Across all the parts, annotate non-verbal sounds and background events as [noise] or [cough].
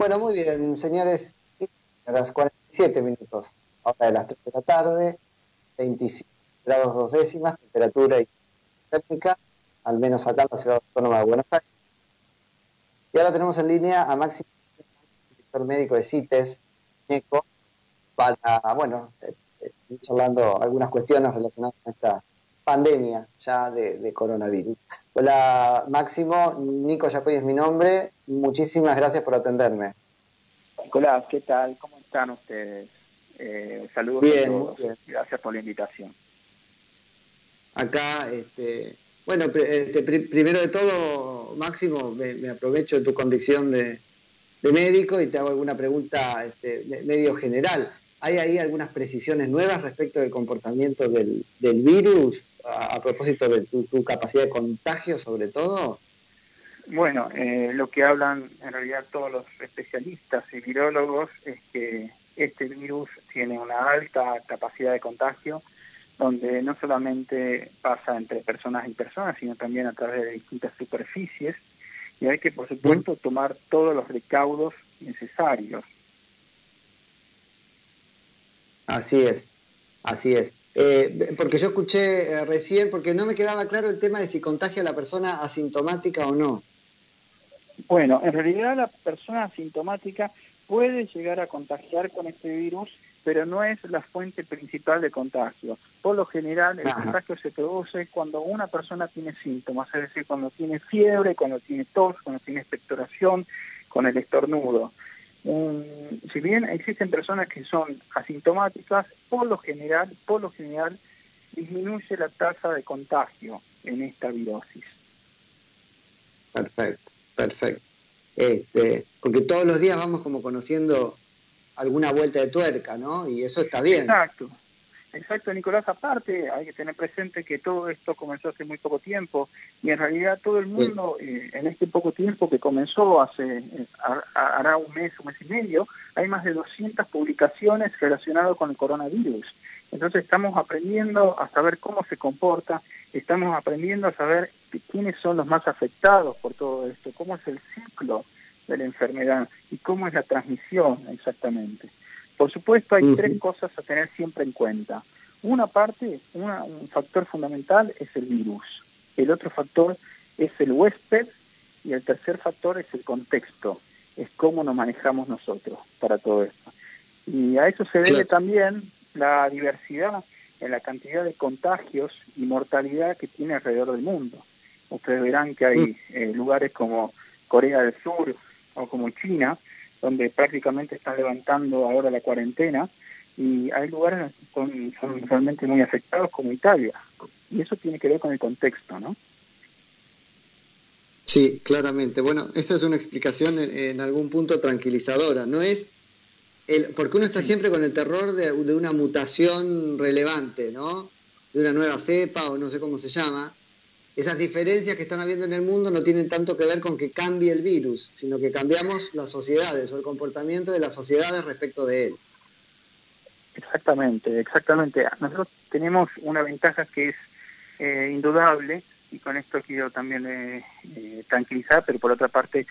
Bueno, muy bien, señores. A las 47 minutos, ahora de las 3 de la tarde, 25 grados dos décimas, temperatura y técnica, al menos acá en la ciudad autónoma de Buenos Aires. Y ahora tenemos en línea a Máximo, director médico de CITES, NECO, para, bueno, eh, eh, ir charlando algunas cuestiones relacionadas con esta pandemia ya de, coronavirus. Hola Máximo, Nico Yacoy es mi nombre, muchísimas gracias por atenderme. Hola, ¿qué tal? ¿Cómo están ustedes? Eh, saludos a todos. Gracias por la invitación. Acá, este, bueno, este, primero de todo, Máximo, me, aprovecho de tu condición de, médico y te hago alguna pregunta este, medio general. ¿Hay ahí algunas precisiones nuevas respecto del comportamiento del, virus a, propósito de tu, capacidad de contagio sobre todo? Bueno, eh, lo que hablan en realidad todos los especialistas y virólogos es que este virus tiene una alta capacidad de contagio, donde no solamente pasa entre personas y personas, sino también a través de distintas superficies, y hay que, por supuesto, tomar todos los recaudos necesarios. Así es, así es. Eh, porque yo escuché eh, recién, porque no me quedaba claro el tema de si contagia a la persona asintomática o no. Bueno, en realidad la persona asintomática puede llegar a contagiar con este virus, pero no es la fuente principal de contagio. Por lo general, el contagio se produce cuando una persona tiene síntomas, es decir, cuando tiene fiebre, cuando tiene tos, cuando tiene expectoración, con el estornudo. Si bien existen personas que son asintomáticas, por lo general, por lo general, disminuye la tasa de contagio en esta virosis. Perfecto, perfecto. Este, porque todos los días vamos como conociendo alguna vuelta de tuerca, ¿no? Y eso está bien. Exacto. Exacto, Nicolás. Aparte, hay que tener presente que todo esto comenzó hace muy poco tiempo y en realidad todo el mundo, eh, en este poco tiempo que comenzó hace, eh, hará un mes, un mes y medio, hay más de 200 publicaciones relacionadas con el coronavirus. Entonces estamos aprendiendo a saber cómo se comporta, estamos aprendiendo a saber quiénes son los más afectados por todo esto, cómo es el ciclo de la enfermedad y cómo es la transmisión exactamente. Por supuesto, hay tres cosas a tener siempre en cuenta. Una parte, un factor fundamental es el virus. El otro factor es el huésped y el tercer factor es el contexto, es cómo nos manejamos nosotros para todo esto. Y a eso se debe también la diversidad en la cantidad de contagios y mortalidad que tiene alrededor del mundo. Ustedes verán que hay mm. eh, lugares como Corea del Sur o como China, donde prácticamente están levantando ahora la cuarentena, y hay lugares que son, realmente muy afectados como Italia. Y eso tiene que ver con el contexto, ¿no? Sí, claramente. Bueno, esa es una explicación en, algún punto tranquilizadora. No es el, porque uno está siempre con el terror de, de, una mutación relevante, ¿no? De una nueva cepa o no sé cómo se llama esas diferencias que están habiendo en el mundo no tienen tanto que ver con que cambie el virus, sino que cambiamos las sociedades o el comportamiento de las sociedades respecto de él. Exactamente, exactamente. Nosotros tenemos una ventaja que es eh, indudable, y con esto quiero también eh, eh, tranquilizar, pero por otra parte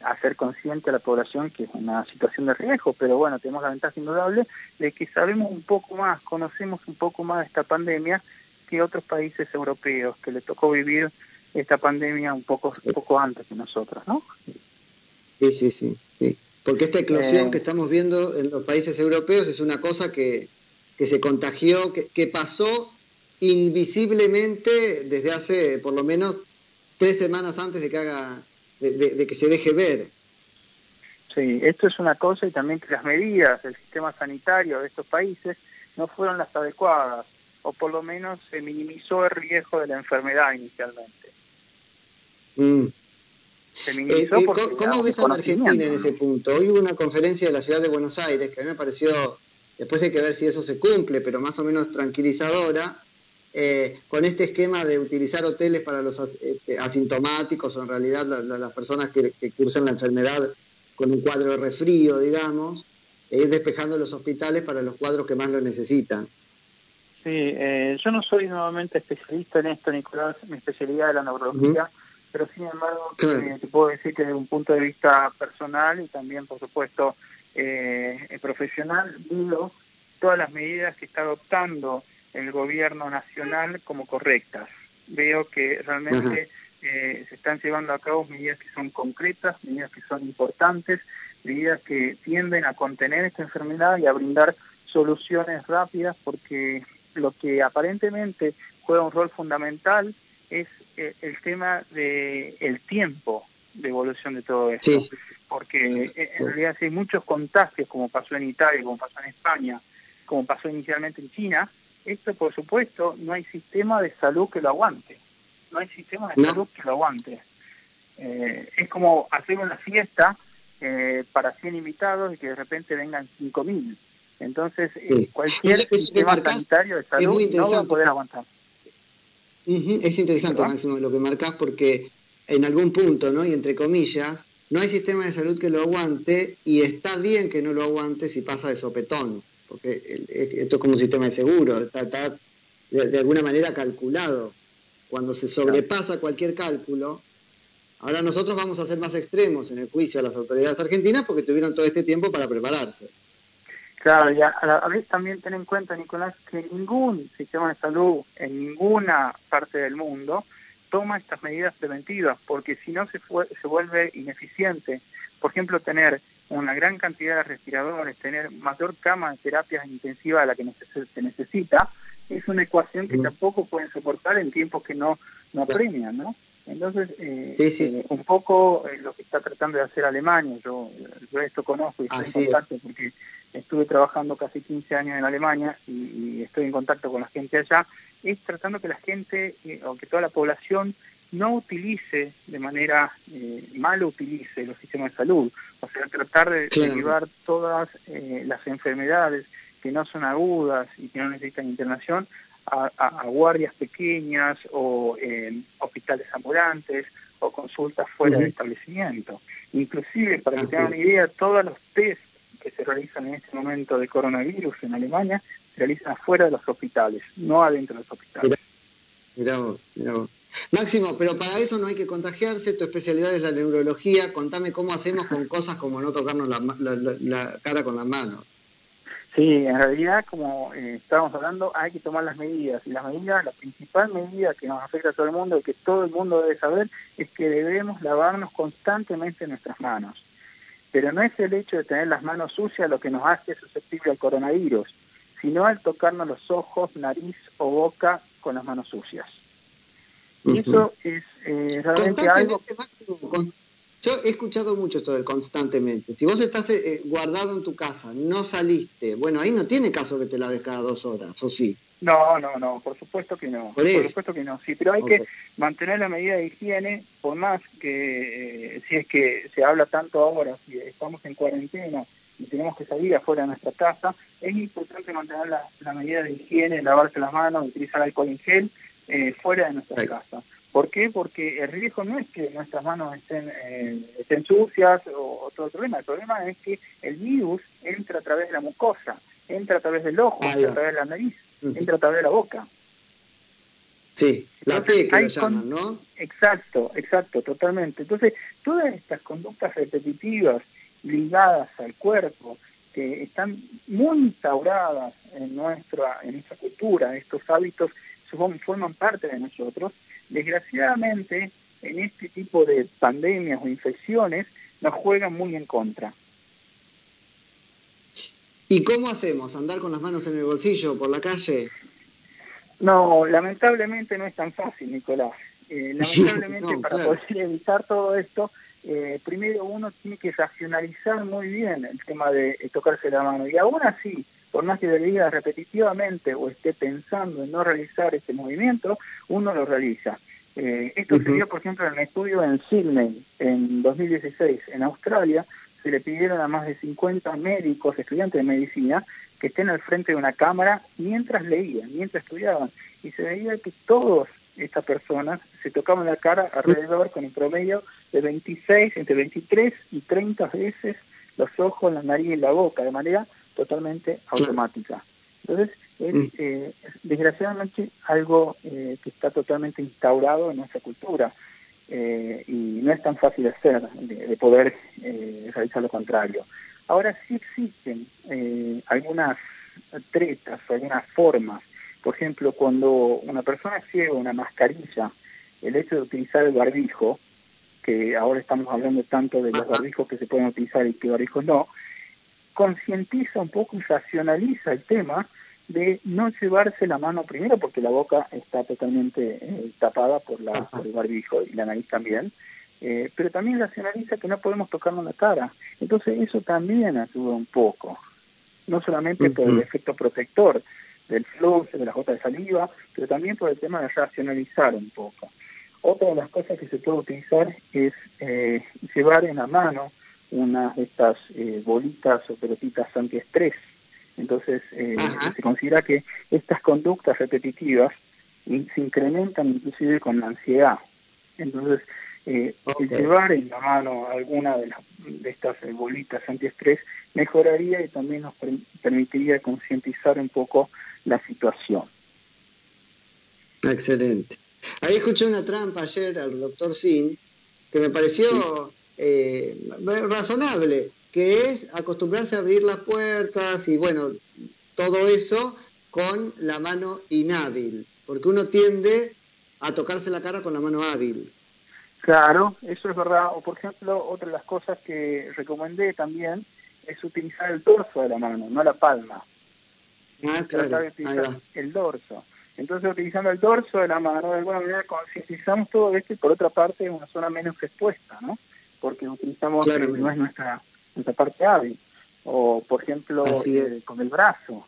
hacer consciente a la población que es una situación de riesgo, pero bueno, tenemos la ventaja indudable de que sabemos un poco más, conocemos un poco más de esta pandemia que otros países europeos que le tocó vivir esta pandemia un poco, un poco antes que nosotros, ¿no? Sí, sí, sí, sí. Porque esta eclosión eh, que estamos viendo en los países europeos es una cosa que, se contagió, que, pasó invisiblemente desde hace por lo menos tres semanas antes de que haga, de, que se deje ver. Sí, esto es una cosa y también que las medidas del sistema sanitario de estos países no fueron las adecuadas o por lo menos se minimizó el riesgo de la enfermedad inicialmente. Mm. Se minimizó eh, eh, ¿Cómo, ves a Argentina en ese punto? Hoy hubo una conferencia de la ciudad de Buenos Aires que a mí me pareció, después hay que ver si eso se cumple, pero más o menos tranquilizadora, eh, con este esquema de utilizar hoteles para los este, asintomáticos o en realidad las personas que, cursan la enfermedad con un cuadro de resfrío, digamos, e ir despejando los hospitales para los cuadros que más lo necesitan. Sí, eh, yo no soy nuevamente especialista en esto, Nicolás, mi especialidad es la neurología, pero sin embargo te puedo decir que desde un punto de vista personal y también, por supuesto, profesional, digo todas las medidas que está adoptando el gobierno nacional como correctas. Veo que realmente eh, se están llevando a cabo medidas que son concretas, medidas que son importantes, medidas que tienden a contener esta enfermedad y a brindar soluciones rápidas porque lo que aparentemente juega un rol fundamental es eh, el tema del el tiempo de evolución de todo esto. Porque eh, en realidad si hay muchos contagios, como pasó en Italia, como pasó en España, como pasó inicialmente en China, esto por supuesto no hay sistema de salud que lo aguante. No hay sistema de salud que lo aguante. Eh, es como hacer una fiesta eh, para 100 invitados y que de repente vengan 5.000. Entonces, eh, cualquier sistema sanitario de salud no va a poder aguantar. Es interesante, Máximo, lo que marcás, porque en algún punto, ¿no? Y entre comillas, no hay sistema de salud que lo aguante y está bien que no lo aguante si pasa de sopetón porque esto es como un sistema de seguro, está, de, alguna manera calculado. Cuando se sobrepasa cualquier cálculo, ahora nosotros vamos a ser más extremos en el juicio a las autoridades argentinas porque tuvieron todo este tiempo para prepararse. Claro, y a, la vez también ten en cuenta, Nicolás, que ningún sistema de salud en ninguna parte del mundo toma estas medidas preventivas, porque si no se, se vuelve ineficiente. Por ejemplo, tener una gran cantidad de respiradores, tener mayor cama de terapias intensivas a la que se necesita, es una ecuación que tampoco pueden soportar en tiempos que no, no premian, ¿no? Entonces, eh, eh, un poco eh, lo que está tratando de hacer Alemania, yo, yo esto conozco y estoy en contacto porque estuve trabajando casi 15 años en Alemania y, y, estoy en contacto con la gente allá, es tratando que la gente o que toda la población no utilice de manera eh, mal utilice los sistemas de salud, o sea, tratar de llevar todas eh, las enfermedades que no son agudas y que no necesitan internación a, guardias pequeñas o eh, hospitales ambulantes o consultas fuera del establecimiento. Inclusive, para que tengan una idea, todos los test que se realizan en este momento de coronavirus en Alemania se realizan fuera de los hospitales, no adentro de los hospitales. Mirá, Máximo, pero para eso no hay que contagiarse, tu especialidad es la neurología, contame cómo hacemos con [laughs] cosas como no tocarnos la, cara con las manos. Sí, en realidad, como eh, estábamos hablando, hay que tomar las medidas. Y las medidas, la principal medida que nos afecta a todo el mundo y que todo el mundo debe saber es que debemos lavarnos constantemente nuestras manos. Pero no es el hecho de tener las manos sucias lo que nos hace susceptible al coronavirus, sino al tocarnos los ojos, nariz o boca con las manos sucias. Y eso es eh, realmente algo... Yo he escuchado mucho esto del constantemente. Si vos estás eh, eh, guardado en tu casa, no saliste, bueno, ahí no tiene caso que te laves cada dos horas, ¿o sí? No, no, no, por supuesto que no. Por, supuesto que no, sí, pero hay que mantener la medida de higiene, por más que si es que se habla tanto ahora, si estamos en cuarentena y tenemos que salir afuera de nuestra casa, es importante mantener la, la medida de higiene, lavarse las manos, utilizar alcohol en gel eh, fuera de nuestra casa. ¿Por qué? Porque el riesgo no es que nuestras manos estén, eh, estén sucias o, todo el problema. El problema es que el virus entra a través de la mucosa, entra a través del ojo, entra a través de la nariz, entra a través de la boca. Sí, la P que llaman, ¿no? Exacto, exacto, totalmente. Entonces, todas estas conductas repetitivas ligadas al cuerpo, que están muy instauradas en nuestra, en nuestra cultura, estos hábitos forman parte de nosotros, desgraciadamente en este tipo de pandemias o infecciones nos juegan muy en contra. ¿Y cómo hacemos? ¿Andar con las manos en el bolsillo por la calle? No, lamentablemente no es tan fácil, Nicolás. Eh, [laughs] lamentablemente para poder evitar todo esto, eh, primero uno tiene que racionalizar muy bien el tema de tocarse la mano. Y aún así, por más que lo diga repetitivamente o esté pensando en no realizar este movimiento, uno lo realiza. Eh, esto se dio, por ejemplo, en un estudio en Sydney en 2016, en Australia, se le pidieron a más de 50 médicos, estudiantes de medicina, que estén al frente de una cámara mientras leían, mientras estudiaban. Y se veía que todas estas personas se tocaban la cara alrededor con un promedio de 26, entre 23 y 30 veces los ojos, la nariz y la boca, de manera totalmente automática. Entonces, es mm. eh, desgraciadamente algo eh, que está totalmente instaurado en nuestra cultura. eh, y no es tan fácil de hacer, de, poder eh, realizar lo contrario. Ahora sí existen eh, algunas tretas o algunas formas. Por ejemplo, cuando una persona ciega una mascarilla, el hecho de utilizar el barbijo, que ahora estamos hablando tanto de los barbijos que se pueden utilizar y qué barbijos no, concientiza un poco y racionaliza el tema de no llevarse la mano primero porque la boca está totalmente eh, tapada por, la, el barbijo y la nariz también, eh, pero también racionaliza que no podemos tocarnos la cara. Entonces eso también ayuda un poco, no solamente por el efecto protector del flux, de la gota de saliva, pero también por el tema de racionalizar un poco. Otra de las cosas que se puede utilizar es eh, llevar en la mano unas de estas bolitas o pelotitas antiestrés entonces, eh, se considera que estas conductas repetitivas se incrementan inclusive con la ansiedad. Entonces, eh, llevar en la mano alguna de, de estas eh, bolitas antiestrés mejoraría y también nos permitiría concientizar un poco la situación. Excelente. Ahí escuché una trampa ayer al doctor Sin que me pareció razonable que es acostumbrarse a abrir las puertas y bueno, todo eso con la mano inhábil, porque uno tiende a tocarse la cara con la mano hábil. Claro, eso es verdad. O por ejemplo, otra de las cosas que recomendé también es utilizar el dorso de la mano, no la palma. Ah, claro. el dorso. Entonces, utilizando el dorso de la mano, de alguna manera concientizamos todo esto y por otra parte es una zona menos expuesta, ¿no? Porque utilizamos, no es nuestra esa parte hábil, o por ejemplo eh, con el brazo.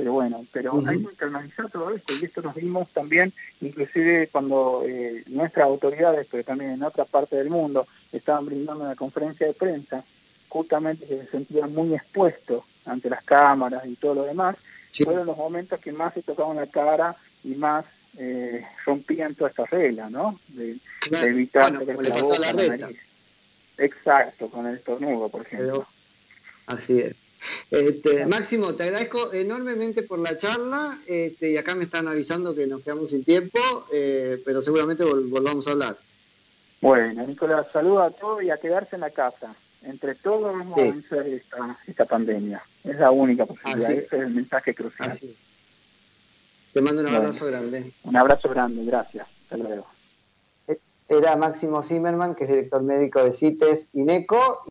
Pero bueno, pero hay que internalizar todo esto y esto nos vimos también, inclusive cuando eh, nuestras autoridades, pero también en otra parte del mundo, estaban brindando una conferencia de prensa, justamente se sentían muy expuestos ante las cámaras y todo lo demás, fueron los momentos que más se tocaban la cara y más eh, rompían todas estas reglas, ¿no? De, evitar la boca, la nariz. Exacto, con el estornudo, por ejemplo. así es. Este, Máximo, te agradezco enormemente por la charla este, y acá me están avisando que nos quedamos sin tiempo, eh, pero seguramente volvamos a hablar. Bueno, Nicolás, saludos a todos y a quedarse en la casa. Entre todos vamos a vencer esta, pandemia. Es la única posibilidad, ese es el mensaje crucial. Te mando un abrazo grande. Un abrazo grande, gracias. Hasta luego era Máximo Zimmerman, que es director médico de CITES INECO.